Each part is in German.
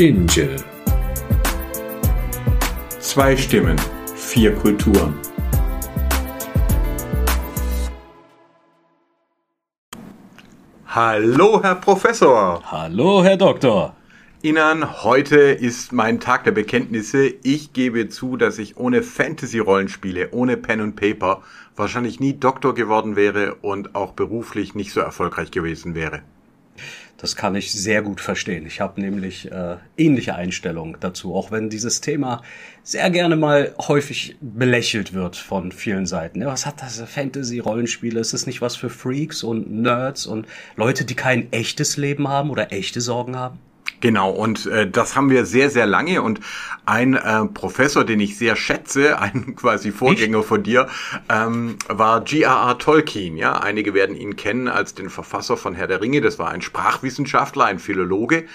Angel. Zwei Stimmen, vier Kulturen. Hallo, Herr Professor. Hallo, Herr Doktor. Inan, heute ist mein Tag der Bekenntnisse. Ich gebe zu, dass ich ohne Fantasy-Rollenspiele, ohne Pen und Paper wahrscheinlich nie Doktor geworden wäre und auch beruflich nicht so erfolgreich gewesen wäre. Das kann ich sehr gut verstehen. Ich habe nämlich äh, ähnliche Einstellungen dazu, auch wenn dieses Thema sehr gerne mal häufig belächelt wird von vielen Seiten. Ja, was hat das Fantasy-Rollenspiele? Ist das nicht was für Freaks und Nerds und Leute, die kein echtes Leben haben oder echte Sorgen haben? Genau, und äh, das haben wir sehr, sehr lange. Und ein äh, Professor, den ich sehr schätze, ein quasi Vorgänger ich? von dir, ähm, war G.R.R. Tolkien. Ja, einige werden ihn kennen als den Verfasser von Herr der Ringe. Das war ein Sprachwissenschaftler, ein Philologe.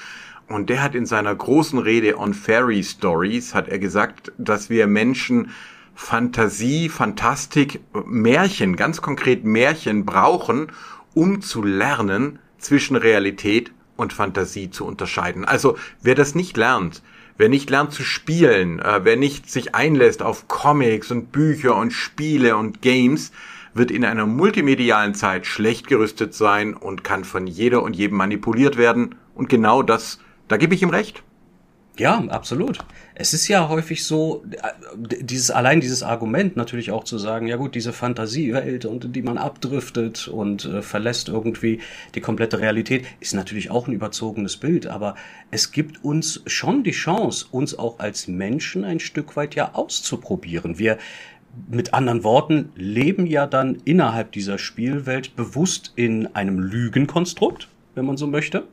Und der hat in seiner großen Rede on Fairy Stories, hat er gesagt, dass wir Menschen Fantasie, Fantastik, Märchen, ganz konkret Märchen brauchen, um zu lernen zwischen Realität und Fantasie zu unterscheiden. Also wer das nicht lernt, wer nicht lernt zu spielen, äh, wer nicht sich einlässt auf Comics und Bücher und Spiele und Games, wird in einer multimedialen Zeit schlecht gerüstet sein und kann von jeder und jedem manipuliert werden. Und genau das, da gebe ich ihm recht. Ja, absolut. Es ist ja häufig so, äh, dieses, allein dieses Argument natürlich auch zu sagen, ja gut, diese Fantasiewelt und die man abdriftet und äh, verlässt irgendwie die komplette Realität, ist natürlich auch ein überzogenes Bild, aber es gibt uns schon die Chance, uns auch als Menschen ein Stück weit ja auszuprobieren. Wir, mit anderen Worten, leben ja dann innerhalb dieser Spielwelt bewusst in einem Lügenkonstrukt, wenn man so möchte.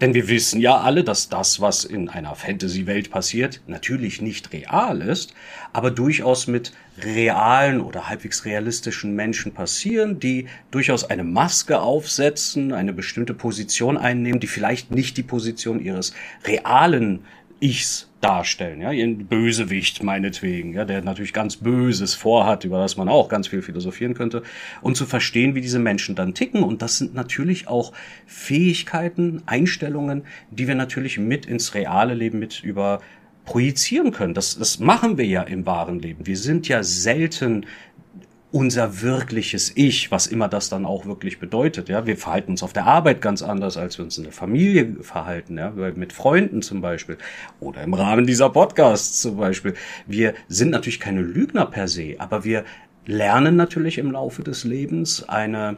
Denn wir wissen ja alle, dass das, was in einer Fantasy-Welt passiert, natürlich nicht real ist, aber durchaus mit realen oder halbwegs realistischen Menschen passieren, die durchaus eine Maske aufsetzen, eine bestimmte Position einnehmen, die vielleicht nicht die Position ihres realen Ichs darstellen, ja, ihren Bösewicht meinetwegen, ja, der natürlich ganz Böses vorhat, über das man auch ganz viel philosophieren könnte, und zu verstehen, wie diese Menschen dann ticken. Und das sind natürlich auch Fähigkeiten, Einstellungen, die wir natürlich mit ins reale Leben mit über projizieren können. Das, das machen wir ja im wahren Leben. Wir sind ja selten unser wirkliches Ich, was immer das dann auch wirklich bedeutet. Ja, wir verhalten uns auf der Arbeit ganz anders, als wir uns in der Familie verhalten, ja, mit Freunden zum Beispiel oder im Rahmen dieser Podcasts zum Beispiel. Wir sind natürlich keine Lügner per se, aber wir lernen natürlich im Laufe des Lebens eine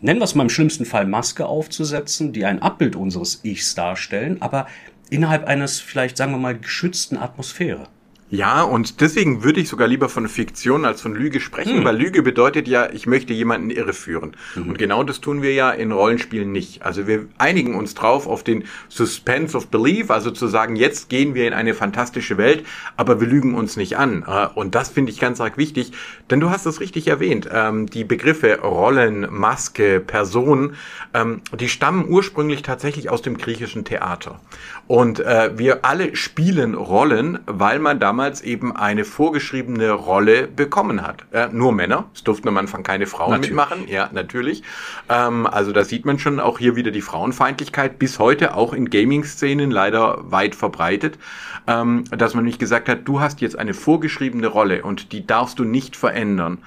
nennen wir es mal im schlimmsten Fall Maske aufzusetzen, die ein Abbild unseres Ichs darstellen, aber innerhalb eines vielleicht sagen wir mal geschützten Atmosphäre. Ja, und deswegen würde ich sogar lieber von Fiktion als von Lüge sprechen, hm. weil Lüge bedeutet ja, ich möchte jemanden irreführen. Mhm. Und genau das tun wir ja in Rollenspielen nicht. Also wir einigen uns drauf auf den Suspense of Belief, also zu sagen, jetzt gehen wir in eine fantastische Welt, aber wir lügen uns nicht an. Äh, und das finde ich ganz arg wichtig, denn du hast es richtig erwähnt. Ähm, die Begriffe Rollen, Maske, Person, ähm, die stammen ursprünglich tatsächlich aus dem griechischen Theater. Und äh, wir alle spielen Rollen, weil man damals damals eben eine vorgeschriebene Rolle bekommen hat. Äh, nur Männer, es durften am Anfang keine Frauen natürlich. mitmachen, ja, natürlich. Ähm, also da sieht man schon auch hier wieder die Frauenfeindlichkeit, bis heute auch in Gaming-Szenen leider weit verbreitet, ähm, dass man nicht gesagt hat, du hast jetzt eine vorgeschriebene Rolle und die darfst du nicht verändern.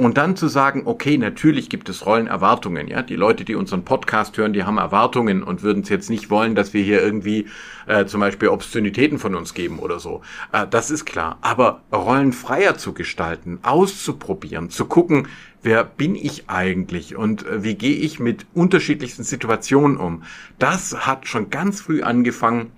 Und dann zu sagen, okay, natürlich gibt es Rollenerwartungen, ja. Die Leute, die unseren Podcast hören, die haben Erwartungen und würden es jetzt nicht wollen, dass wir hier irgendwie äh, zum Beispiel Obszönitäten von uns geben oder so. Äh, das ist klar. Aber Rollen freier zu gestalten, auszuprobieren, zu gucken, wer bin ich eigentlich und äh, wie gehe ich mit unterschiedlichsten Situationen um, das hat schon ganz früh angefangen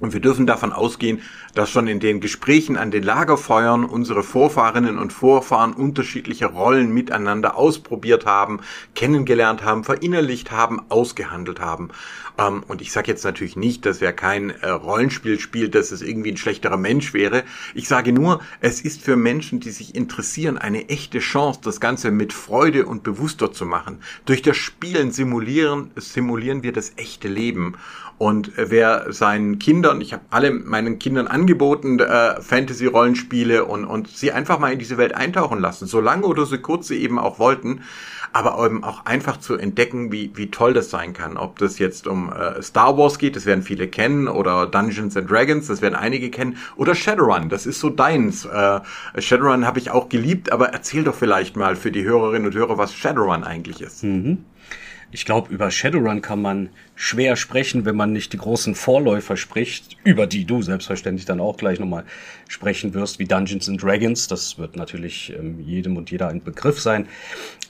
und wir dürfen davon ausgehen, dass schon in den Gesprächen an den Lagerfeuern unsere Vorfahrinnen und Vorfahren unterschiedliche Rollen miteinander ausprobiert haben, kennengelernt haben, verinnerlicht haben, ausgehandelt haben. Ähm, und ich sage jetzt natürlich nicht, dass wer kein äh, Rollenspiel spielt, dass es irgendwie ein schlechterer Mensch wäre. Ich sage nur, es ist für Menschen, die sich interessieren, eine echte Chance, das Ganze mit Freude und bewusster zu machen. Durch das Spielen simulieren, simulieren wir das echte Leben. Und wer seinen Kindern, ich habe alle meinen Kindern angeboten, äh, Fantasy-Rollenspiele und, und sie einfach mal in diese Welt eintauchen lassen, so lange oder so kurz sie eben auch wollten, aber eben auch einfach zu entdecken, wie, wie toll das sein kann. Ob das jetzt um äh, Star Wars geht, das werden viele kennen, oder Dungeons and Dragons, das werden einige kennen, oder Shadowrun, das ist so deins. Äh, Shadowrun habe ich auch geliebt, aber erzähl doch vielleicht mal für die Hörerinnen und Hörer, was Shadowrun eigentlich ist. Mhm. Ich glaube, über Shadowrun kann man schwer sprechen, wenn man nicht die großen Vorläufer spricht, über die du selbstverständlich dann auch gleich nochmal sprechen wirst, wie Dungeons and Dragons. Das wird natürlich ähm, jedem und jeder ein Begriff sein.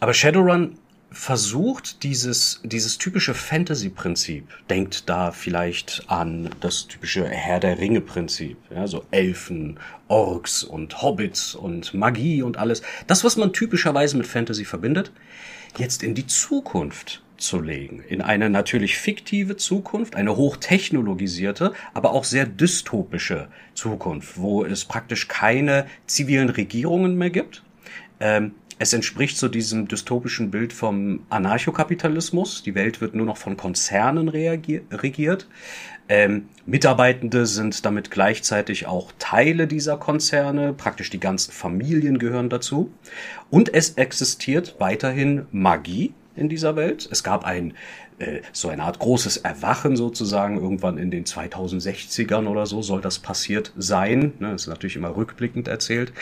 Aber Shadowrun versucht dieses, dieses typische Fantasy-Prinzip, denkt da vielleicht an das typische Herr der Ringe-Prinzip, ja, so Elfen, Orks und Hobbits und Magie und alles. Das, was man typischerweise mit Fantasy verbindet, jetzt in die Zukunft zu legen. In eine natürlich fiktive Zukunft, eine hochtechnologisierte, aber auch sehr dystopische Zukunft, wo es praktisch keine zivilen Regierungen mehr gibt. Ähm, es entspricht so diesem dystopischen Bild vom Anarchokapitalismus. Die Welt wird nur noch von Konzernen regiert. Ähm, Mitarbeitende sind damit gleichzeitig auch Teile dieser Konzerne, praktisch die ganzen Familien gehören dazu. Und es existiert weiterhin Magie in dieser Welt. Es gab ein äh, so eine Art großes Erwachen sozusagen. Irgendwann in den 2060ern oder so soll das passiert sein. Ne, ist natürlich immer rückblickend erzählt.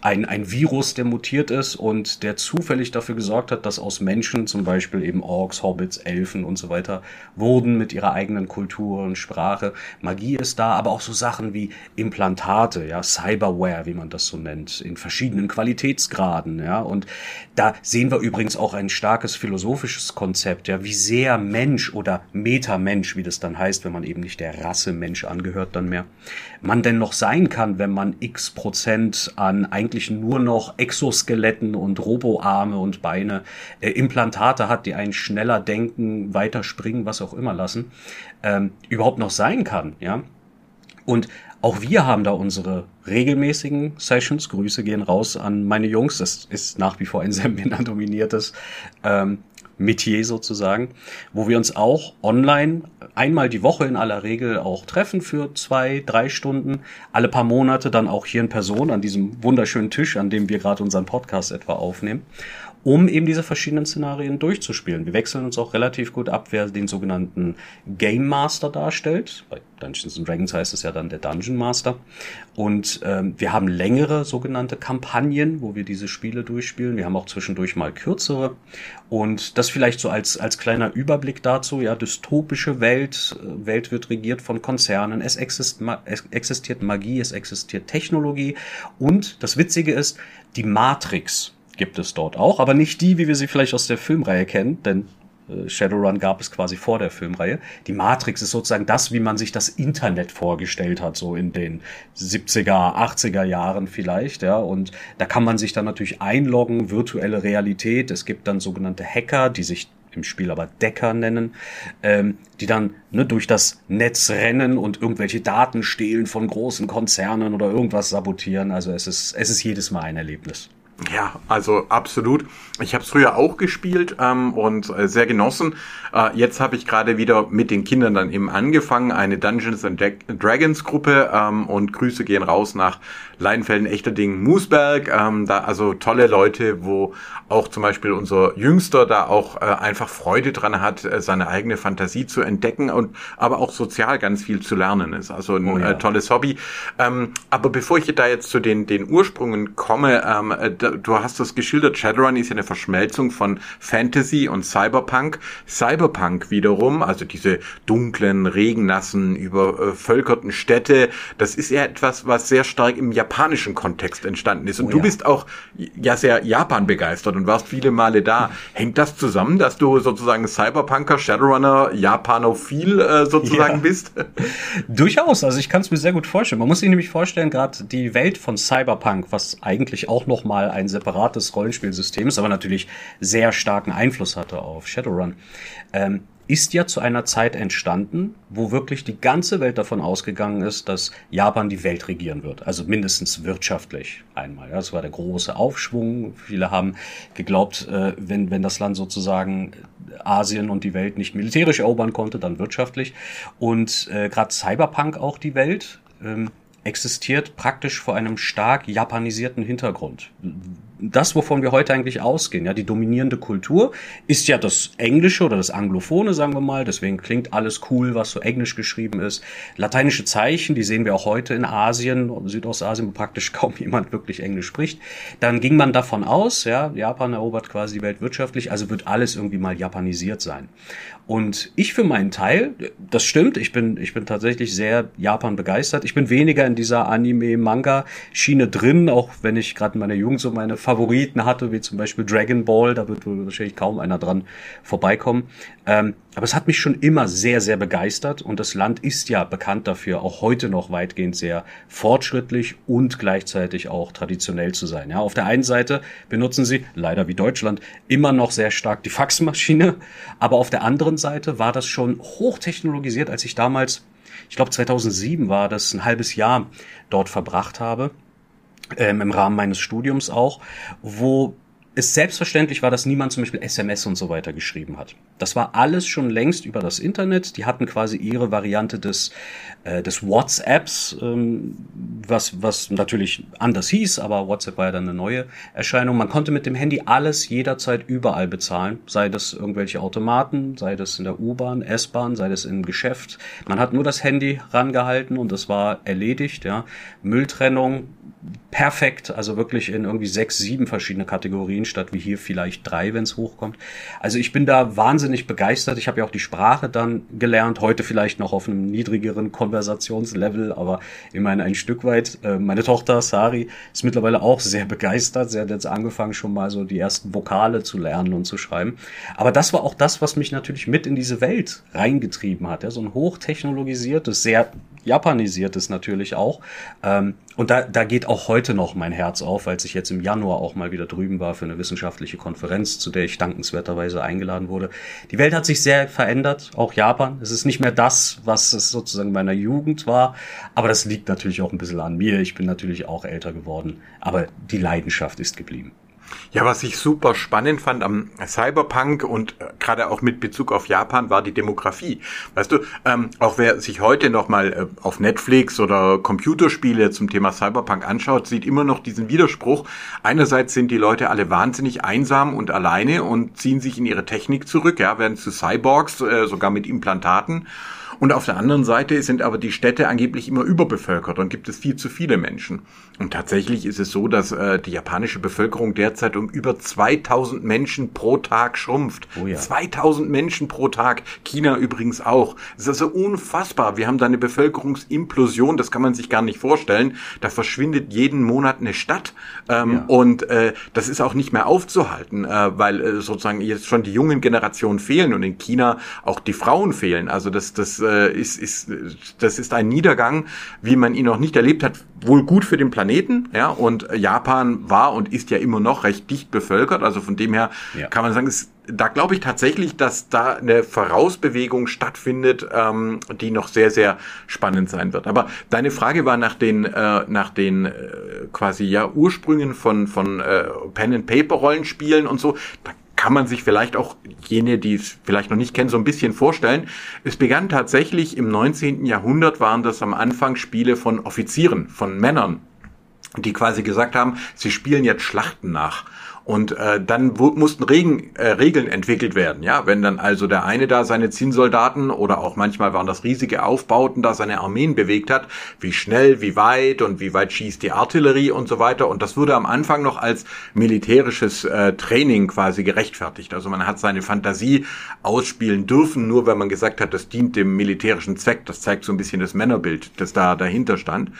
Ein, ein Virus, der mutiert ist und der zufällig dafür gesorgt hat, dass aus Menschen zum Beispiel eben Orks, Hobbits, Elfen und so weiter wurden mit ihrer eigenen Kultur und Sprache. Magie ist da, aber auch so Sachen wie Implantate, ja, Cyberware, wie man das so nennt, in verschiedenen Qualitätsgraden, ja. Und da sehen wir übrigens auch ein starkes philosophisches Konzept, ja, wie sehr Mensch oder Metamensch, wie das dann heißt, wenn man eben nicht der Rasse Mensch angehört dann mehr, man denn noch sein kann, wenn man x Prozent an eigentlich nur noch Exoskeletten und Roboarme und Beine, äh, Implantate hat, die einen schneller denken, weiter springen, was auch immer lassen, ähm, überhaupt noch sein kann, ja. Und auch wir haben da unsere regelmäßigen Sessions. Grüße gehen raus an meine Jungs. Das ist nach wie vor ein sehr männerdominiertes ähm, Metier sozusagen, wo wir uns auch online einmal die Woche in aller Regel auch treffen für zwei, drei Stunden, alle paar Monate dann auch hier in Person an diesem wunderschönen Tisch, an dem wir gerade unseren Podcast etwa aufnehmen um eben diese verschiedenen Szenarien durchzuspielen. Wir wechseln uns auch relativ gut ab, wer den sogenannten Game Master darstellt. Bei Dungeons and Dragons heißt es ja dann der Dungeon Master. Und ähm, wir haben längere sogenannte Kampagnen, wo wir diese Spiele durchspielen. Wir haben auch zwischendurch mal kürzere. Und das vielleicht so als, als kleiner Überblick dazu. Ja, dystopische Welt. Äh, Welt wird regiert von Konzernen. Es, exist, es existiert Magie, es existiert Technologie. Und das Witzige ist, die Matrix gibt es dort auch, aber nicht die, wie wir sie vielleicht aus der Filmreihe kennen, denn äh, Shadowrun gab es quasi vor der Filmreihe. Die Matrix ist sozusagen das, wie man sich das Internet vorgestellt hat, so in den 70er, 80er Jahren vielleicht, ja. Und da kann man sich dann natürlich einloggen, virtuelle Realität. Es gibt dann sogenannte Hacker, die sich im Spiel aber Decker nennen, ähm, die dann ne, durch das Netz rennen und irgendwelche Daten stehlen von großen Konzernen oder irgendwas sabotieren. Also es ist, es ist jedes Mal ein Erlebnis. Ja, also absolut. Ich habe es früher auch gespielt ähm, und äh, sehr genossen. Äh, jetzt habe ich gerade wieder mit den Kindern dann eben angefangen, eine Dungeons and Dragons Gruppe ähm, und Grüße gehen raus nach Leinfelden, Echterding, Moosberg. Ähm, da also tolle Leute, wo auch zum Beispiel unser Jüngster da auch äh, einfach Freude dran hat, äh, seine eigene Fantasie zu entdecken und aber auch sozial ganz viel zu lernen ist. Also ein oh ja. äh, tolles Hobby. Ähm, aber bevor ich da jetzt zu den, den Ursprüngen komme, ähm, äh, du hast das geschildert, Shadowrun ist ja eine Verschmelzung von Fantasy und Cyberpunk. Cyberpunk wiederum, also diese dunklen, regennassen, übervölkerten Städte, das ist ja etwas, was sehr stark im japanischen Kontext entstanden ist. Und oh, du ja. bist auch ja sehr Japan begeistert und warst viele Male da. Hängt das zusammen, dass du sozusagen Cyberpunker, Shadowrunner, Japanophil äh, sozusagen ja. bist? Durchaus. Also ich kann es mir sehr gut vorstellen. Man muss sich nämlich vorstellen, gerade die Welt von Cyberpunk, was eigentlich auch noch mal ein separates Rollenspielsystem ist, aber natürlich sehr starken Einfluss hatte auf Shadowrun. Ähm, ist ja zu einer Zeit entstanden, wo wirklich die ganze Welt davon ausgegangen ist, dass Japan die Welt regieren wird. Also mindestens wirtschaftlich einmal. das war der große Aufschwung. Viele haben geglaubt, äh, wenn, wenn das Land sozusagen Asien und die Welt nicht militärisch erobern konnte, dann wirtschaftlich. Und äh, gerade Cyberpunk auch die Welt. Ähm, existiert praktisch vor einem stark japanisierten Hintergrund das, wovon wir heute eigentlich ausgehen. Ja, die dominierende Kultur ist ja das Englische oder das Anglophone, sagen wir mal. Deswegen klingt alles cool, was so englisch geschrieben ist. Lateinische Zeichen, die sehen wir auch heute in Asien und Südostasien, wo praktisch kaum jemand wirklich Englisch spricht. Dann ging man davon aus, ja, Japan erobert quasi die Welt wirtschaftlich, also wird alles irgendwie mal japanisiert sein. Und ich für meinen Teil, das stimmt, ich bin, ich bin tatsächlich sehr Japan begeistert. Ich bin weniger in dieser Anime-Manga-Schiene drin, auch wenn ich gerade in meiner Jugend so meine Favoriten hatte, wie zum Beispiel Dragon Ball, da wird wahrscheinlich kaum einer dran vorbeikommen. Ähm, aber es hat mich schon immer sehr, sehr begeistert und das Land ist ja bekannt dafür, auch heute noch weitgehend sehr fortschrittlich und gleichzeitig auch traditionell zu sein. Ja, auf der einen Seite benutzen sie, leider wie Deutschland, immer noch sehr stark die Faxmaschine, aber auf der anderen Seite war das schon hochtechnologisiert, als ich damals, ich glaube 2007 war das, ein halbes Jahr dort verbracht habe ähm, im Rahmen meines Studiums auch, wo es selbstverständlich war, dass niemand zum Beispiel SMS und so weiter geschrieben hat. Das war alles schon längst über das Internet. Die hatten quasi ihre Variante des, äh, des WhatsApps, ähm, was, was natürlich anders hieß, aber WhatsApp war ja dann eine neue Erscheinung. Man konnte mit dem Handy alles jederzeit überall bezahlen, sei das irgendwelche Automaten, sei das in der U-Bahn, S-Bahn, sei das im Geschäft. Man hat nur das Handy rangehalten und das war erledigt. Ja. Mülltrennung, perfekt, also wirklich in irgendwie sechs, sieben verschiedene Kategorien, statt wie hier vielleicht drei, wenn es hochkommt. Also ich bin da wahnsinnig begeistert. Ich habe ja auch die Sprache dann gelernt, heute vielleicht noch auf einem niedrigeren Konversationslevel, aber immerhin ein Stück weit. Äh, meine Tochter Sari ist mittlerweile auch sehr begeistert. Sie hat jetzt angefangen, schon mal so die ersten Vokale zu lernen und zu schreiben. Aber das war auch das, was mich natürlich mit in diese Welt reingetrieben hat. Ja? So ein hochtechnologisiertes, sehr japanisiertes natürlich auch. Ähm, und da, da geht auch heute noch mein Herz auf, als ich jetzt im Januar auch mal wieder drüben war für eine wissenschaftliche Konferenz, zu der ich dankenswerterweise eingeladen wurde. Die Welt hat sich sehr verändert, auch Japan. Es ist nicht mehr das, was es sozusagen meiner Jugend war, aber das liegt natürlich auch ein bisschen an mir. Ich bin natürlich auch älter geworden, aber die Leidenschaft ist geblieben. Ja, was ich super spannend fand am Cyberpunk und äh, gerade auch mit Bezug auf Japan war die Demografie. Weißt du, ähm, auch wer sich heute nochmal äh, auf Netflix oder Computerspiele zum Thema Cyberpunk anschaut, sieht immer noch diesen Widerspruch. Einerseits sind die Leute alle wahnsinnig einsam und alleine und ziehen sich in ihre Technik zurück, ja, werden zu Cyborgs, äh, sogar mit Implantaten. Und auf der anderen Seite sind aber die Städte angeblich immer überbevölkert und gibt es viel zu viele Menschen. Und tatsächlich ist es so, dass äh, die japanische Bevölkerung derzeit um über 2000 Menschen pro Tag schrumpft. Oh ja. 2000 Menschen pro Tag. China übrigens auch. Das ist also unfassbar. Wir haben da eine Bevölkerungsimplosion, das kann man sich gar nicht vorstellen. Da verschwindet jeden Monat eine Stadt. Ähm, ja. Und äh, das ist auch nicht mehr aufzuhalten, äh, weil äh, sozusagen jetzt schon die jungen Generationen fehlen und in China auch die Frauen fehlen. Also das, das äh, ist, ist, das ist ein Niedergang, wie man ihn noch nicht erlebt hat. Wohl gut für den Planeten, ja, und Japan war und ist ja immer noch recht dicht bevölkert. Also von dem her ja. kann man sagen, es da glaube ich tatsächlich, dass da eine Vorausbewegung stattfindet, ähm, die noch sehr, sehr spannend sein wird. Aber deine Frage war nach den, äh, nach den äh, quasi ja Ursprüngen von, von äh, Pen-and-Paper-Rollenspielen und so. Da kann man sich vielleicht auch jene, die es vielleicht noch nicht kennen, so ein bisschen vorstellen. Es begann tatsächlich im 19. Jahrhundert, waren das am Anfang Spiele von Offizieren, von Männern, die quasi gesagt haben, sie spielen jetzt Schlachten nach. Und äh, dann mussten Regen, äh, Regeln entwickelt werden. Ja, wenn dann also der eine da seine Zinnsoldaten oder auch manchmal waren das riesige Aufbauten, da seine Armeen bewegt hat, wie schnell, wie weit und wie weit schießt die Artillerie und so weiter. Und das wurde am Anfang noch als militärisches äh, Training quasi gerechtfertigt. Also man hat seine Fantasie ausspielen dürfen, nur wenn man gesagt hat, das dient dem militärischen Zweck. Das zeigt so ein bisschen das Männerbild, das da dahinter stand.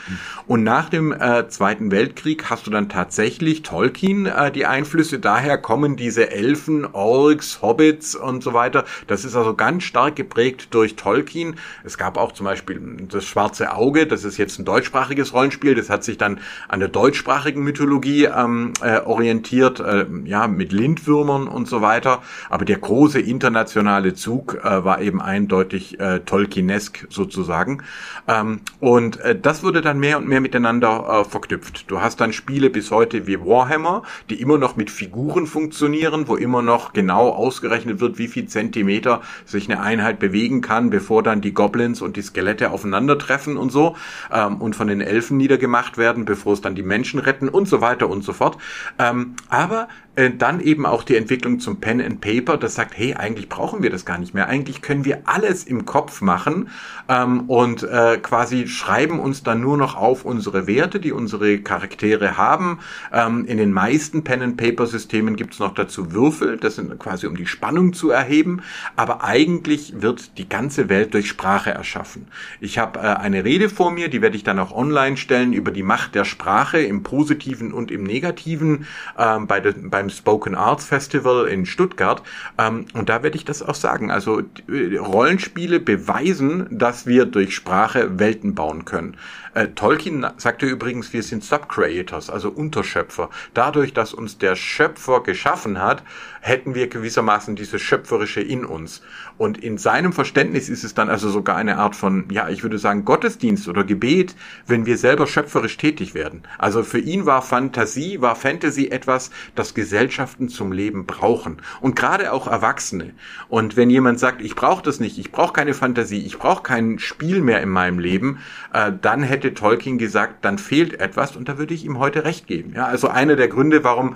Und nach dem äh, Zweiten Weltkrieg hast du dann tatsächlich Tolkien äh, die Einflüsse Einflüsse, daher kommen diese Elfen, Orks, Hobbits und so weiter. Das ist also ganz stark geprägt durch Tolkien. Es gab auch zum Beispiel das Schwarze Auge, das ist jetzt ein deutschsprachiges Rollenspiel, das hat sich dann an der deutschsprachigen Mythologie ähm, äh, orientiert, äh, ja, mit Lindwürmern und so weiter. Aber der große internationale Zug äh, war eben eindeutig äh, Tolkienesk sozusagen. Ähm, und äh, das wurde dann mehr und mehr miteinander äh, verknüpft. Du hast dann Spiele bis heute wie Warhammer, die immer noch mit Figuren funktionieren, wo immer noch genau ausgerechnet wird, wie viel Zentimeter sich eine Einheit bewegen kann, bevor dann die Goblins und die Skelette aufeinandertreffen und so ähm, und von den Elfen niedergemacht werden, bevor es dann die Menschen retten und so weiter und so fort. Ähm, aber äh, dann eben auch die Entwicklung zum Pen and Paper, das sagt, hey, eigentlich brauchen wir das gar nicht mehr. Eigentlich können wir alles im Kopf machen ähm, und äh, quasi schreiben uns dann nur noch auf unsere Werte, die unsere Charaktere haben. Ähm, in den meisten Pen and Paper Systemen gibt es noch dazu Würfel, das sind quasi um die Spannung zu erheben. Aber eigentlich wird die ganze Welt durch Sprache erschaffen. Ich habe äh, eine Rede vor mir, die werde ich dann auch online stellen über die Macht der Sprache im Positiven und im Negativen ähm, bei de, beim Spoken Arts Festival in Stuttgart. Ähm, und da werde ich das auch sagen. Also Rollenspiele beweisen, dass wir durch Sprache Welten bauen können. Äh, Tolkien sagte übrigens, wir sind Subcreators, also Unterschöpfer. Dadurch, dass uns der Schöpfer geschaffen hat, hätten wir gewissermaßen dieses Schöpferische in uns. Und in seinem Verständnis ist es dann also sogar eine Art von, ja, ich würde sagen, Gottesdienst oder Gebet, wenn wir selber schöpferisch tätig werden. Also für ihn war Fantasie, war Fantasy etwas, das Gesellschaften zum Leben brauchen. Und gerade auch Erwachsene. Und wenn jemand sagt, ich brauche das nicht, ich brauche keine Fantasie, ich brauche kein Spiel mehr in meinem Leben, äh, dann hätte Tolkien gesagt, dann fehlt etwas und da würde ich ihm heute recht geben. Ja, also einer der Gründe, warum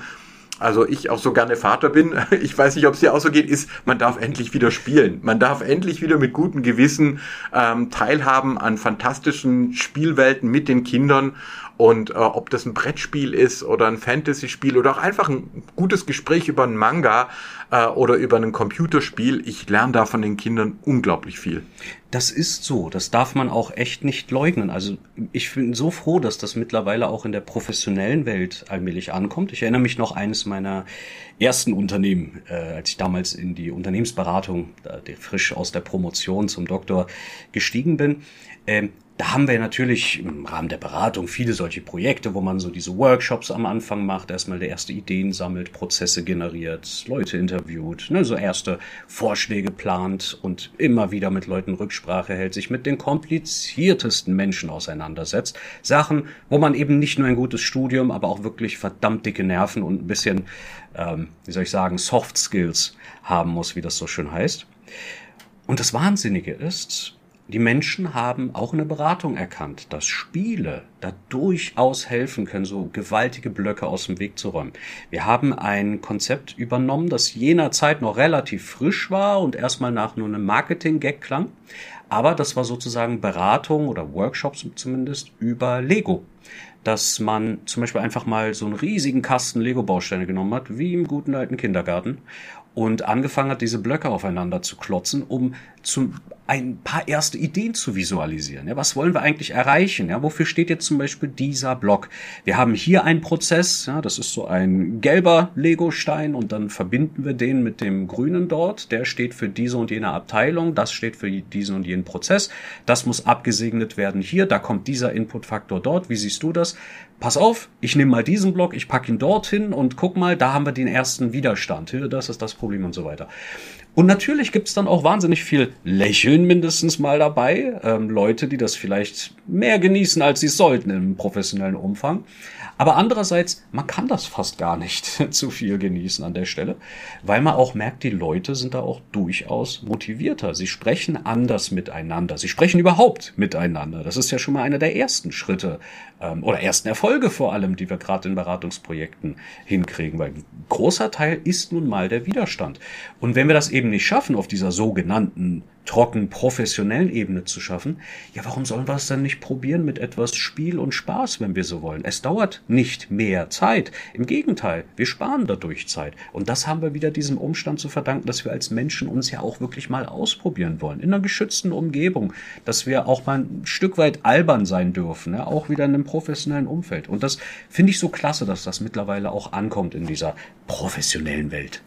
also ich auch so gerne Vater bin, ich weiß nicht, ob es dir auch so geht, ist, man darf endlich wieder spielen. Man darf endlich wieder mit gutem Gewissen ähm, teilhaben an fantastischen Spielwelten mit den Kindern. Und äh, ob das ein Brettspiel ist oder ein Fantasy-Spiel oder auch einfach ein gutes Gespräch über einen Manga äh, oder über ein Computerspiel, ich lerne da von den Kindern unglaublich viel. Das ist so, das darf man auch echt nicht leugnen. Also ich bin so froh, dass das mittlerweile auch in der professionellen Welt allmählich ankommt. Ich erinnere mich noch eines meiner ersten Unternehmen, äh, als ich damals in die Unternehmensberatung, äh, frisch aus der Promotion zum Doktor gestiegen bin. Ähm, da haben wir natürlich im Rahmen der Beratung viele solche Projekte, wo man so diese Workshops am Anfang macht, erstmal der erste Ideen sammelt, Prozesse generiert, Leute interviewt, ne, so erste Vorschläge plant und immer wieder mit Leuten Rücksprache hält, sich mit den kompliziertesten Menschen auseinandersetzt. Sachen, wo man eben nicht nur ein gutes Studium, aber auch wirklich verdammt dicke Nerven und ein bisschen, ähm, wie soll ich sagen, Soft Skills haben muss, wie das so schön heißt. Und das Wahnsinnige ist, die Menschen haben auch in der Beratung erkannt, dass Spiele da durchaus helfen können, so gewaltige Blöcke aus dem Weg zu räumen. Wir haben ein Konzept übernommen, das jener Zeit noch relativ frisch war und erstmal nach nur einem Marketing-Gag klang. Aber das war sozusagen Beratung oder Workshops zumindest über Lego dass man zum Beispiel einfach mal so einen riesigen Kasten Lego-Bausteine genommen hat, wie im guten alten Kindergarten, und angefangen hat, diese Blöcke aufeinander zu klotzen, um zum ein paar erste Ideen zu visualisieren. Ja, was wollen wir eigentlich erreichen? Ja, wofür steht jetzt zum Beispiel dieser Block? Wir haben hier einen Prozess, ja, das ist so ein gelber Lego-Stein und dann verbinden wir den mit dem grünen dort. Der steht für diese und jene Abteilung, das steht für diesen und jenen Prozess. Das muss abgesegnet werden hier, da kommt dieser Inputfaktor dort. Wie siehst du das? Pass auf, ich nehme mal diesen Block, ich packe ihn dorthin und guck mal, da haben wir den ersten Widerstand. Das ist das Problem und so weiter. Und natürlich gibt's dann auch wahnsinnig viel Lächeln mindestens mal dabei. Ähm, Leute, die das vielleicht mehr genießen, als sie sollten im professionellen Umfang. Aber andererseits, man kann das fast gar nicht zu viel genießen an der Stelle, weil man auch merkt, die Leute sind da auch durchaus motivierter. Sie sprechen anders miteinander. Sie sprechen überhaupt miteinander. Das ist ja schon mal einer der ersten Schritte ähm, oder ersten Erfolge vor allem, die wir gerade in Beratungsprojekten hinkriegen, weil ein großer Teil ist nun mal der Widerstand. Und wenn wir das eben nicht schaffen auf dieser sogenannten trocken professionellen Ebene zu schaffen, ja, warum sollen wir es dann nicht probieren mit etwas Spiel und Spaß, wenn wir so wollen? Es dauert nicht mehr Zeit. Im Gegenteil, wir sparen dadurch Zeit. Und das haben wir wieder diesem Umstand zu verdanken, dass wir als Menschen uns ja auch wirklich mal ausprobieren wollen. In einer geschützten Umgebung, dass wir auch mal ein Stück weit albern sein dürfen, ja, auch wieder in einem professionellen Umfeld. Und das finde ich so klasse, dass das mittlerweile auch ankommt in dieser professionellen Welt.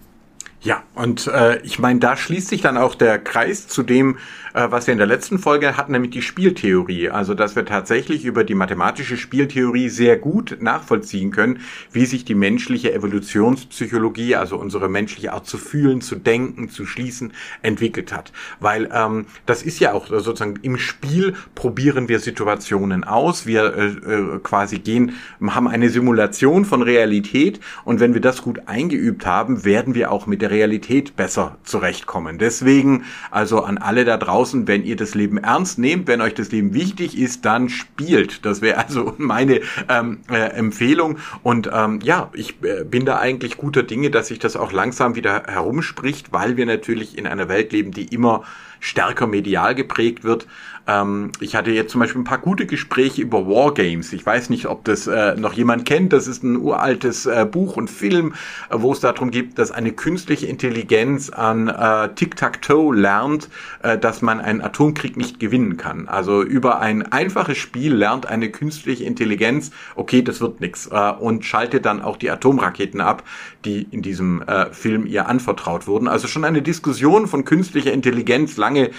Ja, und äh, ich meine, da schließt sich dann auch der Kreis zu dem, äh, was wir in der letzten Folge hatten, nämlich die Spieltheorie. Also, dass wir tatsächlich über die mathematische Spieltheorie sehr gut nachvollziehen können, wie sich die menschliche Evolutionspsychologie, also unsere menschliche Art zu fühlen, zu denken, zu schließen, entwickelt hat. Weil ähm, das ist ja auch sozusagen im Spiel probieren wir Situationen aus. Wir äh, äh, quasi gehen, haben eine Simulation von Realität und wenn wir das gut eingeübt haben, werden wir auch mit der Realität besser zurechtkommen. Deswegen also an alle da draußen, wenn ihr das Leben ernst nehmt, wenn euch das Leben wichtig ist, dann spielt. Das wäre also meine ähm, äh, Empfehlung. Und ähm, ja, ich äh, bin da eigentlich guter Dinge, dass sich das auch langsam wieder herumspricht, weil wir natürlich in einer Welt leben, die immer stärker medial geprägt wird. Ähm, ich hatte jetzt zum Beispiel ein paar gute Gespräche über Wargames. Ich weiß nicht, ob das äh, noch jemand kennt. Das ist ein uraltes äh, Buch und Film, äh, wo es darum geht, dass eine künstliche Intelligenz an äh, Tic-Tac-Toe lernt, äh, dass man einen Atomkrieg nicht gewinnen kann. Also über ein einfaches Spiel lernt eine künstliche Intelligenz, okay, das wird nix äh, und schaltet dann auch die Atomraketen ab, die in diesem Film ihr anvertraut wurden. Also schon eine Diskussion von künstlicher Intelligenz lange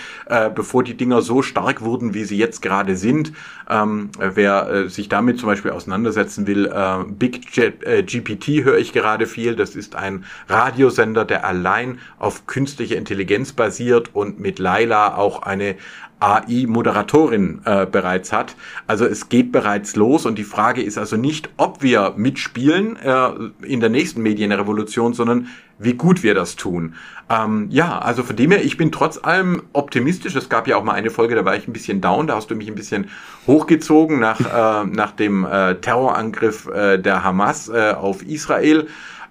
bevor die Dinger so stark wurden, wie sie jetzt gerade sind. Ähm, wer äh, sich damit zum Beispiel auseinandersetzen will, äh, Big Jet, äh, GPT höre ich gerade viel. Das ist ein Radiosender, der allein auf künstliche Intelligenz basiert und mit Laila auch eine AI-Moderatorin äh, bereits hat. Also es geht bereits los und die Frage ist also nicht, ob wir mitspielen äh, in der nächsten Medienrevolution, sondern wie gut wir das tun. Ähm, ja, also von dem her, ich bin trotz allem optimistisch. Es gab ja auch mal eine Folge, da war ich ein bisschen down, da hast du mich ein bisschen hochgezogen nach, äh, nach dem äh, Terrorangriff äh, der Hamas äh, auf Israel.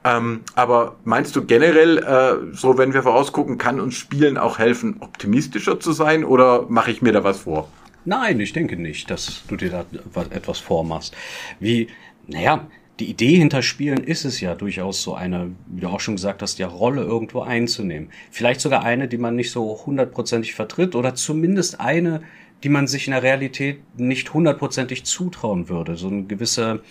Ähm, aber meinst du generell, äh, so wenn wir vorausgucken, kann uns Spielen auch helfen, optimistischer zu sein oder mache ich mir da was vor? Nein, ich denke nicht, dass du dir da etwas vormachst. Wie, naja, die Idee hinter Spielen ist es ja durchaus so eine, wie du auch schon gesagt hast, ja Rolle irgendwo einzunehmen. Vielleicht sogar eine, die man nicht so hundertprozentig vertritt oder zumindest eine, die man sich in der Realität nicht hundertprozentig zutrauen würde. So eine gewisse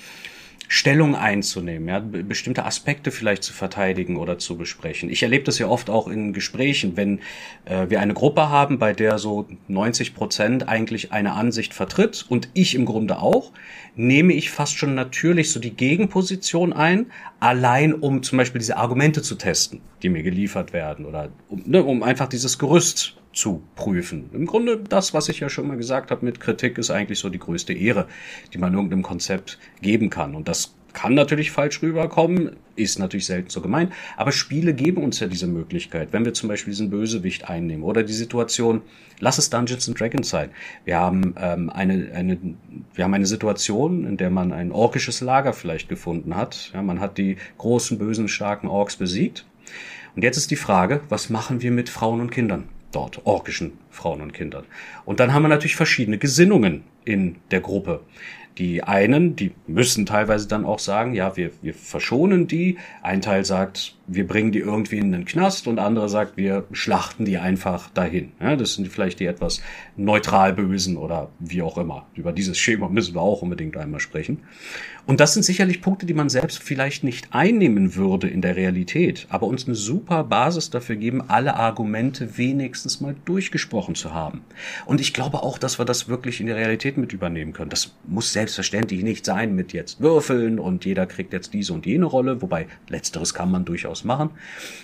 Stellung einzunehmen, ja, bestimmte Aspekte vielleicht zu verteidigen oder zu besprechen. Ich erlebe das ja oft auch in Gesprächen, wenn äh, wir eine Gruppe haben, bei der so 90 Prozent eigentlich eine Ansicht vertritt und ich im Grunde auch, nehme ich fast schon natürlich so die Gegenposition ein, allein um zum Beispiel diese Argumente zu testen, die mir geliefert werden oder um, ne, um einfach dieses Gerüst zu prüfen. Im Grunde das, was ich ja schon mal gesagt habe mit Kritik, ist eigentlich so die größte Ehre, die man irgendeinem Konzept geben kann. Und das kann natürlich falsch rüberkommen, ist natürlich selten so gemein, aber Spiele geben uns ja diese Möglichkeit. Wenn wir zum Beispiel diesen Bösewicht einnehmen oder die Situation, lass es Dungeons and Dragons sein. Wir haben ähm, eine, eine, wir haben eine Situation, in der man ein orkisches Lager vielleicht gefunden hat. Ja, man hat die großen, bösen, starken Orks besiegt. Und jetzt ist die Frage, was machen wir mit Frauen und Kindern? Dort, orkischen Frauen und Kindern. Und dann haben wir natürlich verschiedene Gesinnungen in der Gruppe. Die einen, die müssen teilweise dann auch sagen, ja, wir, wir verschonen die. Ein Teil sagt, wir bringen die irgendwie in den Knast und andere sagt, wir schlachten die einfach dahin. Ja, das sind vielleicht die etwas neutral Bösen oder wie auch immer. Über dieses Schema müssen wir auch unbedingt einmal sprechen. Und das sind sicherlich Punkte, die man selbst vielleicht nicht einnehmen würde in der Realität, aber uns eine super Basis dafür geben, alle Argumente wenigstens mal durchgesprochen zu haben. Und ich glaube auch, dass wir das wirklich in der Realität mit übernehmen können. Das muss selbstverständlich nicht sein mit jetzt Würfeln und jeder kriegt jetzt diese und jene Rolle, wobei letzteres kann man durchaus machen.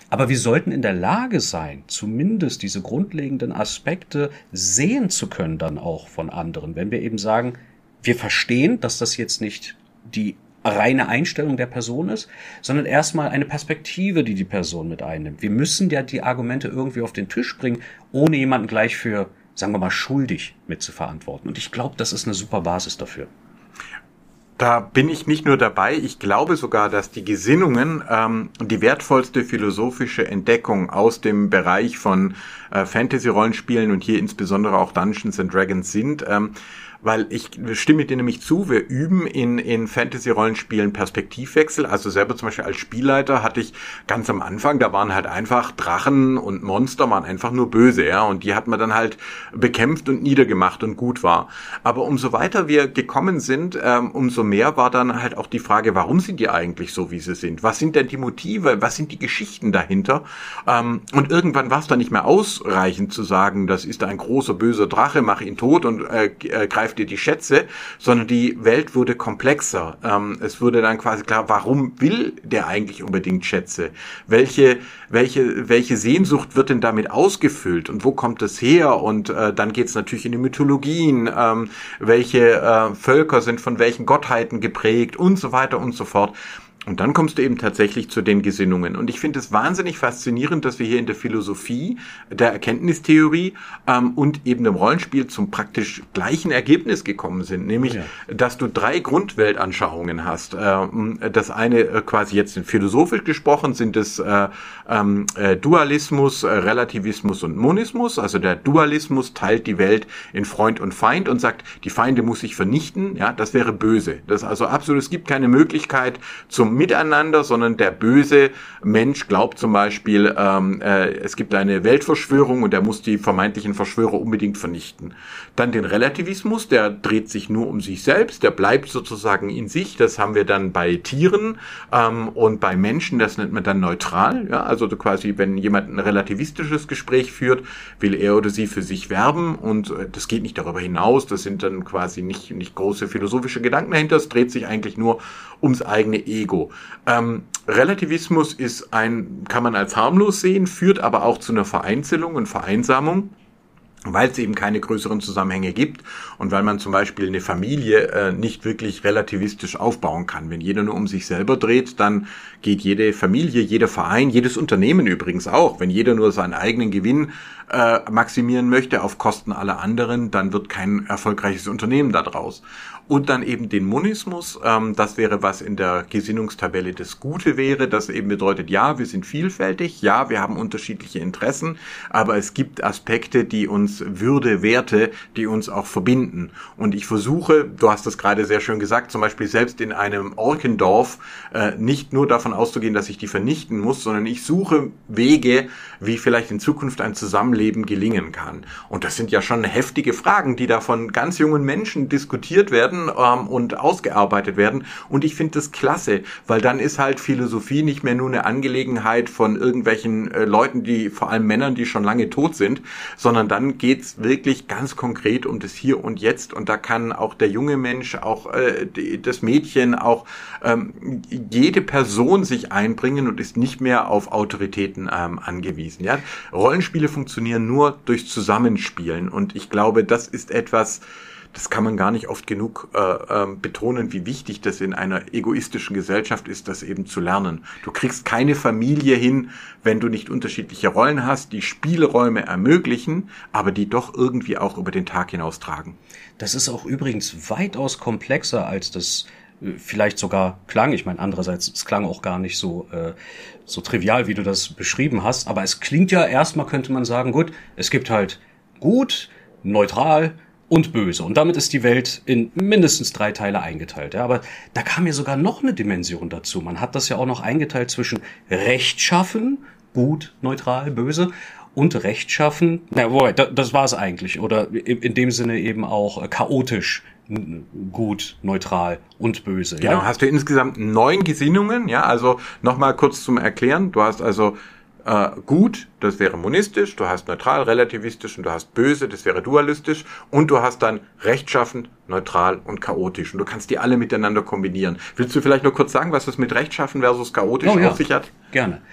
Aber wir sollten in der Lage sein, zumindest diese grundlegenden Aspekte sehen zu können dann auch von anderen. Wenn wir eben sagen, wir verstehen, dass das jetzt nicht die reine Einstellung der Person ist, sondern erstmal eine Perspektive, die die Person mit einnimmt. Wir müssen ja die Argumente irgendwie auf den Tisch bringen, ohne jemanden gleich für, sagen wir mal, schuldig mit zu verantworten. Und ich glaube, das ist eine super Basis dafür. Da bin ich nicht nur dabei, ich glaube sogar, dass die Gesinnungen ähm, die wertvollste philosophische Entdeckung aus dem Bereich von äh, Fantasy-Rollenspielen und hier insbesondere auch Dungeons and Dragons sind. Ähm, weil ich stimme dir nämlich zu, wir üben in, in Fantasy-Rollenspielen Perspektivwechsel. Also selber zum Beispiel als Spielleiter hatte ich ganz am Anfang, da waren halt einfach Drachen und Monster waren einfach nur böse, ja, und die hat man dann halt bekämpft und niedergemacht und gut war. Aber umso weiter wir gekommen sind, ähm, umso mehr war dann halt auch die Frage, warum sind die eigentlich so, wie sie sind? Was sind denn die Motive? Was sind die Geschichten dahinter? Ähm, und irgendwann war es dann nicht mehr ausreichend zu sagen, das ist ein großer böser Drache, mach ihn tot und äh, äh greif dir die Schätze, sondern die Welt wurde komplexer. Ähm, es wurde dann quasi klar, warum will der eigentlich unbedingt Schätze? Welche, welche, welche Sehnsucht wird denn damit ausgefüllt und wo kommt das her? Und äh, dann geht's natürlich in die Mythologien, ähm, welche äh, Völker sind von welchen Gottheiten geprägt und so weiter und so fort. Und dann kommst du eben tatsächlich zu den Gesinnungen. Und ich finde es wahnsinnig faszinierend, dass wir hier in der Philosophie, der Erkenntnistheorie ähm, und eben dem Rollenspiel zum praktisch gleichen Ergebnis gekommen sind. Nämlich, ja. dass du drei Grundweltanschauungen hast. Ähm, das eine äh, quasi jetzt philosophisch gesprochen sind es äh, ähm, äh, Dualismus, äh, Relativismus und Monismus. Also der Dualismus teilt die Welt in Freund und Feind und sagt, die Feinde muss ich vernichten. Ja, das wäre böse. Das ist also absolut, es gibt keine Möglichkeit zum Miteinander, sondern der böse Mensch glaubt zum Beispiel, ähm, äh, es gibt eine Weltverschwörung und er muss die vermeintlichen Verschwörer unbedingt vernichten. Dann den Relativismus, der dreht sich nur um sich selbst, der bleibt sozusagen in sich. Das haben wir dann bei Tieren ähm, und bei Menschen, das nennt man dann neutral. Ja? Also quasi, wenn jemand ein relativistisches Gespräch führt, will er oder sie für sich werben und äh, das geht nicht darüber hinaus. Das sind dann quasi nicht, nicht große philosophische Gedanken dahinter. Es dreht sich eigentlich nur ums eigene Ego. Ähm, Relativismus ist ein, kann man als harmlos sehen, führt aber auch zu einer Vereinzelung und Vereinsamung weil es eben keine größeren Zusammenhänge gibt und weil man zum Beispiel eine Familie äh, nicht wirklich relativistisch aufbauen kann. Wenn jeder nur um sich selber dreht, dann geht jede Familie, jeder Verein, jedes Unternehmen übrigens auch. Wenn jeder nur seinen eigenen Gewinn äh, maximieren möchte auf Kosten aller anderen, dann wird kein erfolgreiches Unternehmen daraus und dann eben den Monismus. Ähm, das wäre, was in der Gesinnungstabelle das Gute wäre. Das eben bedeutet, ja, wir sind vielfältig, ja, wir haben unterschiedliche Interessen, aber es gibt Aspekte, die uns Würde, Werte, die uns auch verbinden. Und ich versuche, du hast das gerade sehr schön gesagt, zum Beispiel selbst in einem Orkendorf äh, nicht nur davon auszugehen, dass ich die vernichten muss, sondern ich suche Wege, wie vielleicht in Zukunft ein Zusammenleben gelingen kann. Und das sind ja schon heftige Fragen, die da von ganz jungen Menschen diskutiert werden werden ähm, und ausgearbeitet werden. Und ich finde das klasse, weil dann ist halt Philosophie nicht mehr nur eine Angelegenheit von irgendwelchen äh, Leuten, die vor allem Männern, die schon lange tot sind, sondern dann geht's wirklich ganz konkret um das Hier und Jetzt. Und da kann auch der junge Mensch, auch äh, die, das Mädchen, auch ähm, jede Person sich einbringen und ist nicht mehr auf Autoritäten ähm, angewiesen. Ja? Rollenspiele funktionieren nur durch Zusammenspielen. Und ich glaube, das ist etwas, das kann man gar nicht oft genug äh, äh, betonen, wie wichtig das in einer egoistischen Gesellschaft ist, das eben zu lernen. Du kriegst keine Familie hin, wenn du nicht unterschiedliche Rollen hast, die Spielräume ermöglichen, aber die doch irgendwie auch über den Tag hinaus tragen. Das ist auch übrigens weitaus komplexer als das äh, vielleicht sogar klang. Ich meine, andererseits, es klang auch gar nicht so, äh, so trivial, wie du das beschrieben hast. Aber es klingt ja erstmal, könnte man sagen, gut, es gibt halt gut, neutral, und böse. Und damit ist die Welt in mindestens drei Teile eingeteilt. Ja, aber da kam ja sogar noch eine Dimension dazu. Man hat das ja auch noch eingeteilt zwischen rechtschaffen, gut, neutral, böse und rechtschaffen. Na, wobei, das war es eigentlich. Oder in dem Sinne eben auch äh, chaotisch, gut, neutral und böse. Genau, ja? hast du insgesamt neun Gesinnungen, ja, also nochmal kurz zum Erklären. Du hast also äh, gut, das wäre monistisch, du hast neutral, relativistisch und du hast böse, das wäre dualistisch und du hast dann rechtschaffend, neutral und chaotisch und du kannst die alle miteinander kombinieren. Willst du vielleicht nur kurz sagen, was das mit rechtschaffen versus chaotisch oh, ja. auf sich hat? Gerne.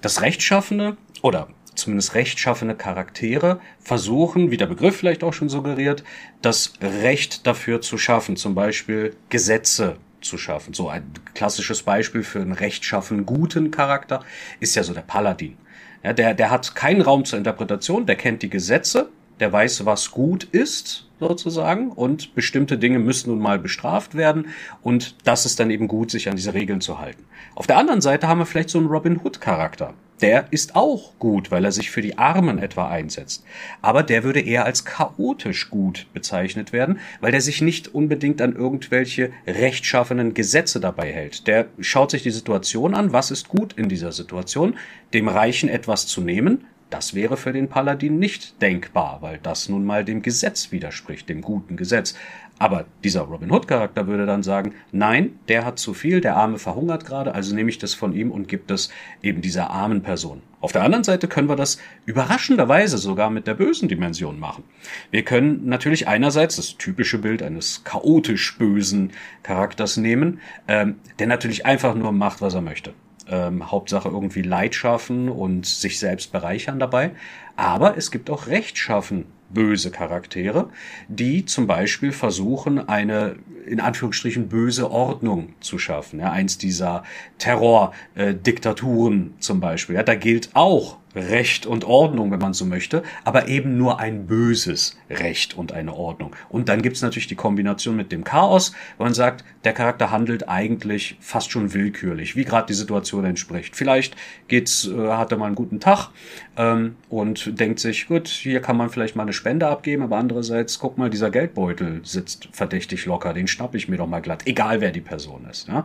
Das Rechtschaffene oder zumindest rechtschaffene Charaktere versuchen, wie der Begriff vielleicht auch schon suggeriert, das Recht dafür zu schaffen, zum Beispiel Gesetze zu schaffen. So ein klassisches Beispiel für einen rechtschaffen guten Charakter ist ja so der Paladin. Ja, der, der hat keinen Raum zur Interpretation, der kennt die Gesetze der weiß, was gut ist, sozusagen, und bestimmte Dinge müssen nun mal bestraft werden, und das ist dann eben gut, sich an diese Regeln zu halten. Auf der anderen Seite haben wir vielleicht so einen Robin Hood-Charakter. Der ist auch gut, weil er sich für die Armen etwa einsetzt. Aber der würde eher als chaotisch gut bezeichnet werden, weil der sich nicht unbedingt an irgendwelche rechtschaffenen Gesetze dabei hält. Der schaut sich die Situation an, was ist gut in dieser Situation, dem Reichen etwas zu nehmen, das wäre für den Paladin nicht denkbar, weil das nun mal dem Gesetz widerspricht, dem guten Gesetz. Aber dieser Robin Hood Charakter würde dann sagen, nein, der hat zu viel, der Arme verhungert gerade, also nehme ich das von ihm und gebe das eben dieser armen Person. Auf der anderen Seite können wir das überraschenderweise sogar mit der bösen Dimension machen. Wir können natürlich einerseits das typische Bild eines chaotisch bösen Charakters nehmen, ähm, der natürlich einfach nur macht, was er möchte. Ähm, Hauptsache irgendwie Leid schaffen und sich selbst bereichern dabei. Aber es gibt auch Rechtschaffen böse Charaktere, die zum Beispiel versuchen, eine in Anführungsstrichen böse Ordnung zu schaffen. Ja, eins dieser Terror-Diktaturen äh, zum Beispiel. Ja, da gilt auch Recht und Ordnung, wenn man so möchte, aber eben nur ein böses Recht und eine Ordnung. Und dann gibt's natürlich die Kombination mit dem Chaos, wo man sagt, der Charakter handelt eigentlich fast schon willkürlich, wie gerade die Situation entspricht. Vielleicht geht's, äh, hat er mal einen guten Tag ähm, und denkt sich, gut, hier kann man vielleicht mal eine Spende abgeben, aber andererseits, guck mal, dieser Geldbeutel sitzt verdächtig locker, den schnapp ich mir doch mal glatt, egal wer die Person ist. Ja?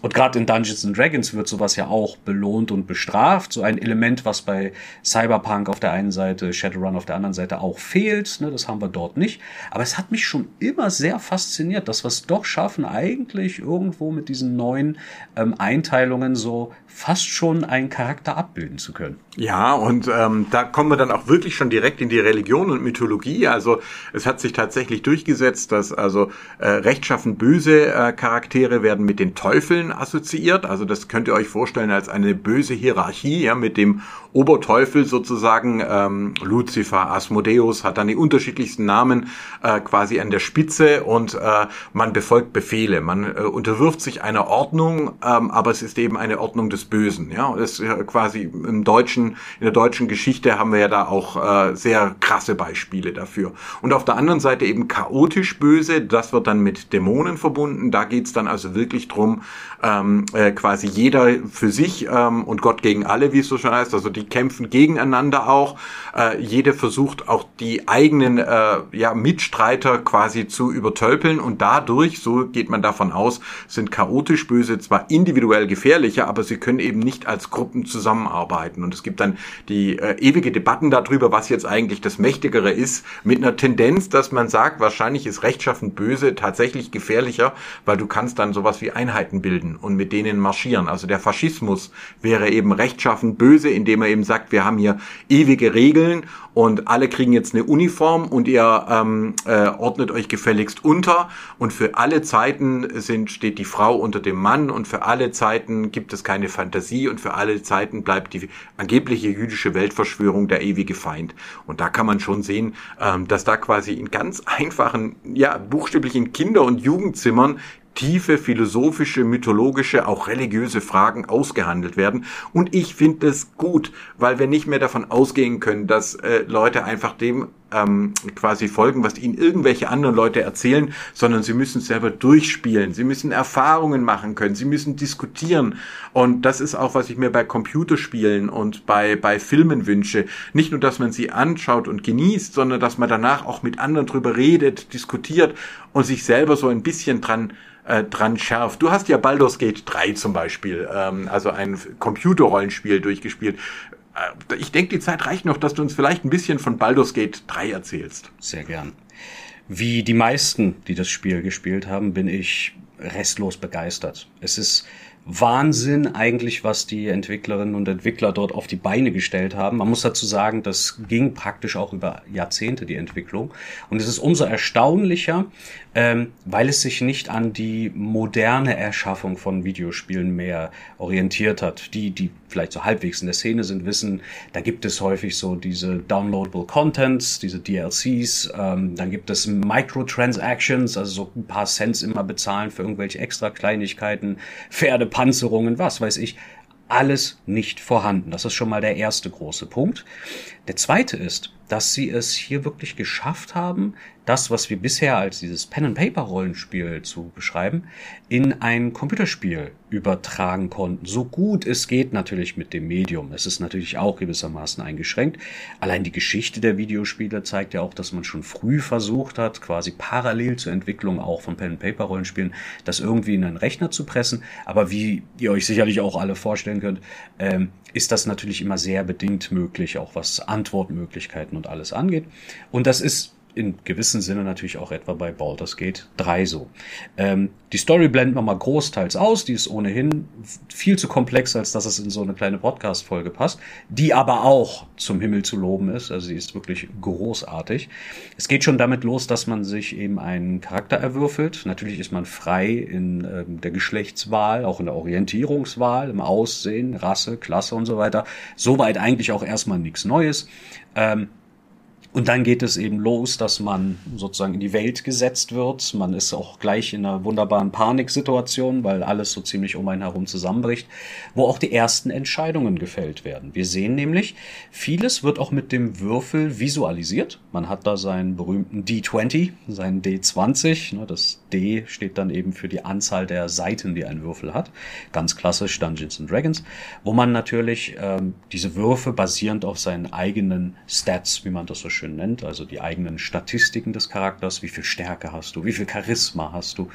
Und gerade in Dungeons and Dragons wird sowas ja auch belohnt und bestraft, so ein Element, was bei Cyberpunk auf der einen Seite, Shadowrun auf der anderen Seite auch fehlt. Ne, das haben wir dort nicht. Aber es hat mich schon immer sehr fasziniert, dass wir es doch schaffen, eigentlich irgendwo mit diesen neuen ähm, Einteilungen so fast schon einen Charakter abbilden zu können. Ja, und ähm, da kommen wir dann auch wirklich schon direkt in die Religion und Mythologie. Also es hat sich tatsächlich durchgesetzt, dass also äh, rechtschaffen böse äh, Charaktere werden mit den Teufeln assoziiert. Also das könnt ihr euch vorstellen als eine böse Hierarchie, ja, mit dem Oberteufel sozusagen, ähm, Lucifer, Asmodeus hat dann die unterschiedlichsten Namen äh, quasi an der Spitze und äh, man befolgt Befehle, man äh, unterwirft sich einer Ordnung, ähm, aber es ist eben eine Ordnung des Bösen. Ja, das ist äh, quasi im deutschen, in der deutschen Geschichte haben wir ja da auch äh, sehr krasse Beispiele dafür. Und auf der anderen Seite eben chaotisch böse, das wird dann mit Dämonen verbunden. Da geht's dann also wirklich drum, ähm, äh, quasi jeder für sich ähm, und Gott gegen alle, wie es so schon heißt. Also die kämpfen gegeneinander auch. Äh, jede versucht auch die eigenen äh, ja, Mitstreiter quasi zu übertölpeln und dadurch, so geht man davon aus, sind chaotisch böse zwar individuell gefährlicher, aber sie können eben nicht als Gruppen zusammenarbeiten. Und es gibt dann die äh, ewige Debatten darüber, was jetzt eigentlich das Mächtigere ist, mit einer Tendenz, dass man sagt, wahrscheinlich ist rechtschaffend böse tatsächlich gefährlicher, weil du kannst dann sowas wie Einheiten bilden und mit denen marschieren. Also der Faschismus wäre eben rechtschaffend böse, indem er eben sagt, wir haben hier ewige Regeln und alle kriegen jetzt eine Uniform und ihr ähm, äh, ordnet euch gefälligst unter und für alle Zeiten sind, steht die Frau unter dem Mann und für alle Zeiten gibt es keine Fantasie und für alle Zeiten bleibt die angebliche jüdische Weltverschwörung der ewige Feind. Und da kann man schon sehen, ähm, dass da quasi in ganz einfachen, ja, buchstäblichen Kinder- und Jugendzimmern tiefe philosophische, mythologische, auch religiöse Fragen ausgehandelt werden. Und ich finde es gut, weil wir nicht mehr davon ausgehen können, dass äh, Leute einfach dem ähm, quasi folgen, was ihnen irgendwelche anderen Leute erzählen, sondern sie müssen selber durchspielen, sie müssen Erfahrungen machen können, sie müssen diskutieren. Und das ist auch, was ich mir bei Computerspielen und bei, bei Filmen wünsche. Nicht nur, dass man sie anschaut und genießt, sondern dass man danach auch mit anderen drüber redet, diskutiert und sich selber so ein bisschen dran äh, dran schärft. Du hast ja Baldur's Gate 3 zum Beispiel, ähm, also ein Computerrollenspiel durchgespielt. Äh, ich denke, die Zeit reicht noch, dass du uns vielleicht ein bisschen von Baldur's Gate 3 erzählst. Sehr gern. Wie die meisten, die das Spiel gespielt haben, bin ich restlos begeistert. Es ist Wahnsinn eigentlich, was die Entwicklerinnen und Entwickler dort auf die Beine gestellt haben. Man muss dazu sagen, das ging praktisch auch über Jahrzehnte, die Entwicklung. Und es ist umso erstaunlicher, ähm, weil es sich nicht an die moderne Erschaffung von Videospielen mehr orientiert hat. Die, die vielleicht so halbwegs in der Szene sind, wissen, da gibt es häufig so diese downloadable Contents, diese DLCs, ähm, dann gibt es Microtransactions, also so ein paar Cents immer bezahlen für irgendwelche extra Kleinigkeiten, Pferdepanzerungen, was weiß ich alles nicht vorhanden. Das ist schon mal der erste große Punkt. Der zweite ist, dass sie es hier wirklich geschafft haben, das, was wir bisher als dieses Pen-and-Paper-Rollenspiel zu beschreiben, in ein Computerspiel übertragen konnten. So gut es geht natürlich mit dem Medium. Es ist natürlich auch gewissermaßen eingeschränkt. Allein die Geschichte der Videospiele zeigt ja auch, dass man schon früh versucht hat, quasi parallel zur Entwicklung auch von Pen-and-Paper-Rollenspielen, das irgendwie in einen Rechner zu pressen. Aber wie ihr euch sicherlich auch alle vorstellen könnt, ähm, ist das natürlich immer sehr bedingt möglich, auch was Antwortmöglichkeiten und alles angeht. Und das ist in gewissem Sinne natürlich auch etwa bei Baldur's Gate 3 so. Ähm, die Story blenden wir mal großteils aus, die ist ohnehin viel zu komplex, als dass es in so eine kleine Podcast-Folge passt, die aber auch zum Himmel zu loben ist, also sie ist wirklich großartig. Es geht schon damit los, dass man sich eben einen Charakter erwürfelt. Natürlich ist man frei in ähm, der Geschlechtswahl, auch in der Orientierungswahl, im Aussehen, Rasse, Klasse und so weiter. Soweit eigentlich auch erstmal nichts Neues. Ähm, und dann geht es eben los, dass man sozusagen in die Welt gesetzt wird. Man ist auch gleich in einer wunderbaren Paniksituation, weil alles so ziemlich um einen herum zusammenbricht, wo auch die ersten Entscheidungen gefällt werden. Wir sehen nämlich, vieles wird auch mit dem Würfel visualisiert. Man hat da seinen berühmten D20, seinen D20. Ne, das D steht dann eben für die Anzahl der Seiten, die ein Würfel hat. Ganz klassisch Dungeons and Dragons, wo man natürlich ähm, diese Würfe basierend auf seinen eigenen Stats, wie man das so schön schön nennt, also die eigenen Statistiken des Charakters, wie viel Stärke hast du, wie viel Charisma hast du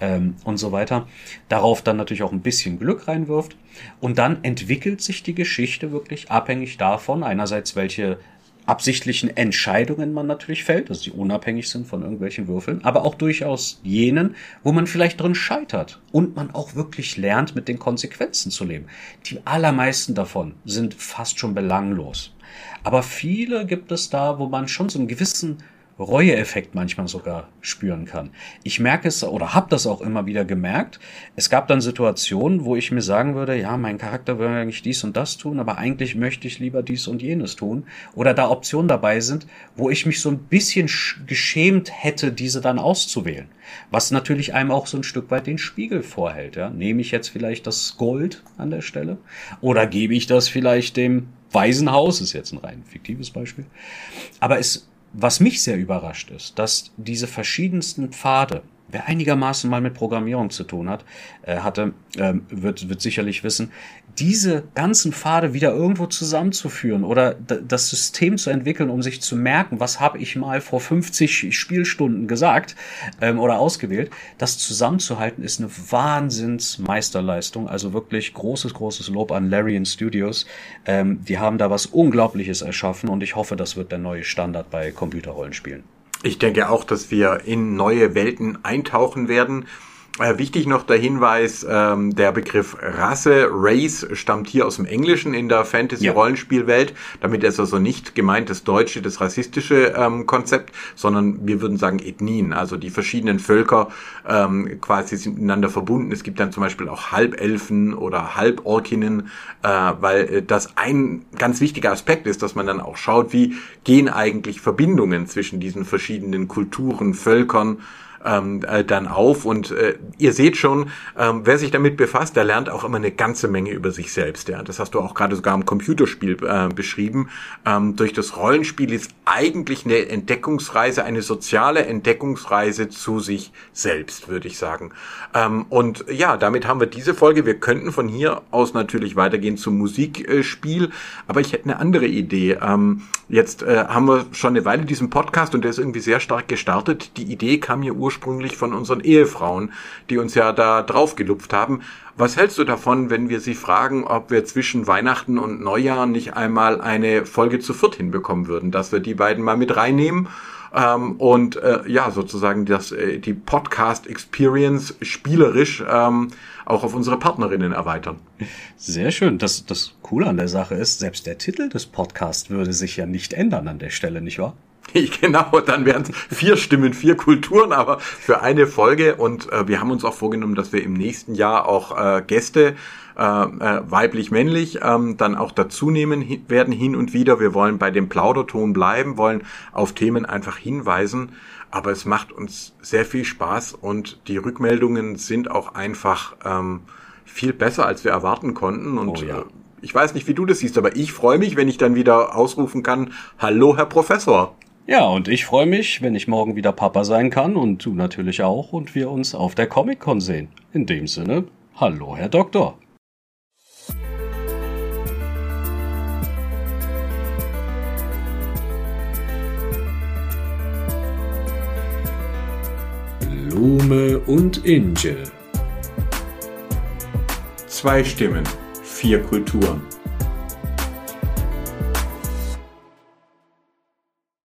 ähm, und so weiter, darauf dann natürlich auch ein bisschen Glück reinwirft. Und dann entwickelt sich die Geschichte wirklich abhängig davon, einerseits welche absichtlichen Entscheidungen man natürlich fällt, also die unabhängig sind von irgendwelchen Würfeln, aber auch durchaus jenen, wo man vielleicht drin scheitert und man auch wirklich lernt, mit den Konsequenzen zu leben. Die allermeisten davon sind fast schon belanglos. Aber viele gibt es da, wo man schon so einen gewissen Reueeffekt manchmal sogar spüren kann. Ich merke es oder habe das auch immer wieder gemerkt. Es gab dann Situationen, wo ich mir sagen würde, ja, mein Charakter will eigentlich dies und das tun, aber eigentlich möchte ich lieber dies und jenes tun. Oder da Optionen dabei sind, wo ich mich so ein bisschen geschämt hätte, diese dann auszuwählen. Was natürlich einem auch so ein Stück weit den Spiegel vorhält. Ja? Nehme ich jetzt vielleicht das Gold an der Stelle? Oder gebe ich das vielleicht dem Waisenhaus? Ist jetzt ein rein fiktives Beispiel. Aber es was mich sehr überrascht ist, dass diese verschiedensten Pfade, wer einigermaßen mal mit Programmierung zu tun hat, äh, hatte, äh, wird, wird sicherlich wissen, diese ganzen Pfade wieder irgendwo zusammenzuführen oder das System zu entwickeln, um sich zu merken, was habe ich mal vor 50 Spielstunden gesagt ähm, oder ausgewählt, das zusammenzuhalten ist eine Wahnsinnsmeisterleistung. Also wirklich großes, großes Lob an Larian Studios. Ähm, die haben da was Unglaubliches erschaffen und ich hoffe, das wird der neue Standard bei Computerrollenspielen. Ich denke auch, dass wir in neue Welten eintauchen werden. Äh, wichtig noch der Hinweis, ähm, der Begriff Rasse, Race, stammt hier aus dem Englischen in der Fantasy-Rollenspielwelt. Ja. Damit ist also nicht gemeint das deutsche, das rassistische ähm, Konzept, sondern wir würden sagen Ethnien, also die verschiedenen Völker ähm, quasi sind miteinander verbunden. Es gibt dann zum Beispiel auch Halbelfen oder Halborkinnen, äh, weil äh, das ein ganz wichtiger Aspekt ist, dass man dann auch schaut, wie gehen eigentlich Verbindungen zwischen diesen verschiedenen Kulturen, Völkern, ähm, äh, dann auf. Und äh, ihr seht schon, ähm, wer sich damit befasst, der lernt auch immer eine ganze Menge über sich selbst. Ja, das hast du auch gerade sogar im Computerspiel äh, beschrieben. Ähm, durch das Rollenspiel ist eigentlich eine Entdeckungsreise, eine soziale Entdeckungsreise zu sich selbst, würde ich sagen. Ähm, und ja, damit haben wir diese Folge. Wir könnten von hier aus natürlich weitergehen zum Musikspiel, aber ich hätte eine andere Idee. Ähm, jetzt äh, haben wir schon eine Weile diesen Podcast und der ist irgendwie sehr stark gestartet. Die Idee kam mir ursprünglich ursprünglich von unseren Ehefrauen, die uns ja da drauf gelupft haben. Was hältst du davon, wenn wir sie fragen, ob wir zwischen Weihnachten und Neujahr nicht einmal eine Folge zu viert hinbekommen würden, dass wir die beiden mal mit reinnehmen? Ähm, und äh, ja, sozusagen das, äh, die Podcast-Experience spielerisch ähm, auch auf unsere Partnerinnen erweitern. Sehr schön. Das, das Coole an der Sache ist, selbst der Titel des Podcasts würde sich ja nicht ändern an der Stelle, nicht wahr? Genau, dann wären es vier Stimmen, vier Kulturen, aber für eine Folge. Und äh, wir haben uns auch vorgenommen, dass wir im nächsten Jahr auch äh, Gäste, äh, äh, weiblich-männlich, ähm, dann auch dazu nehmen hin, werden hin und wieder. Wir wollen bei dem Plauderton bleiben, wollen auf Themen einfach hinweisen. Aber es macht uns sehr viel Spaß und die Rückmeldungen sind auch einfach ähm, viel besser, als wir erwarten konnten. Und oh ja. Ich weiß nicht, wie du das siehst, aber ich freue mich, wenn ich dann wieder ausrufen kann, hallo, Herr Professor. Ja, und ich freue mich, wenn ich morgen wieder Papa sein kann und du natürlich auch und wir uns auf der Comic-Con sehen. In dem Sinne, hallo, Herr Doktor. Blume und Inge. Zwei Stimmen, vier Kulturen.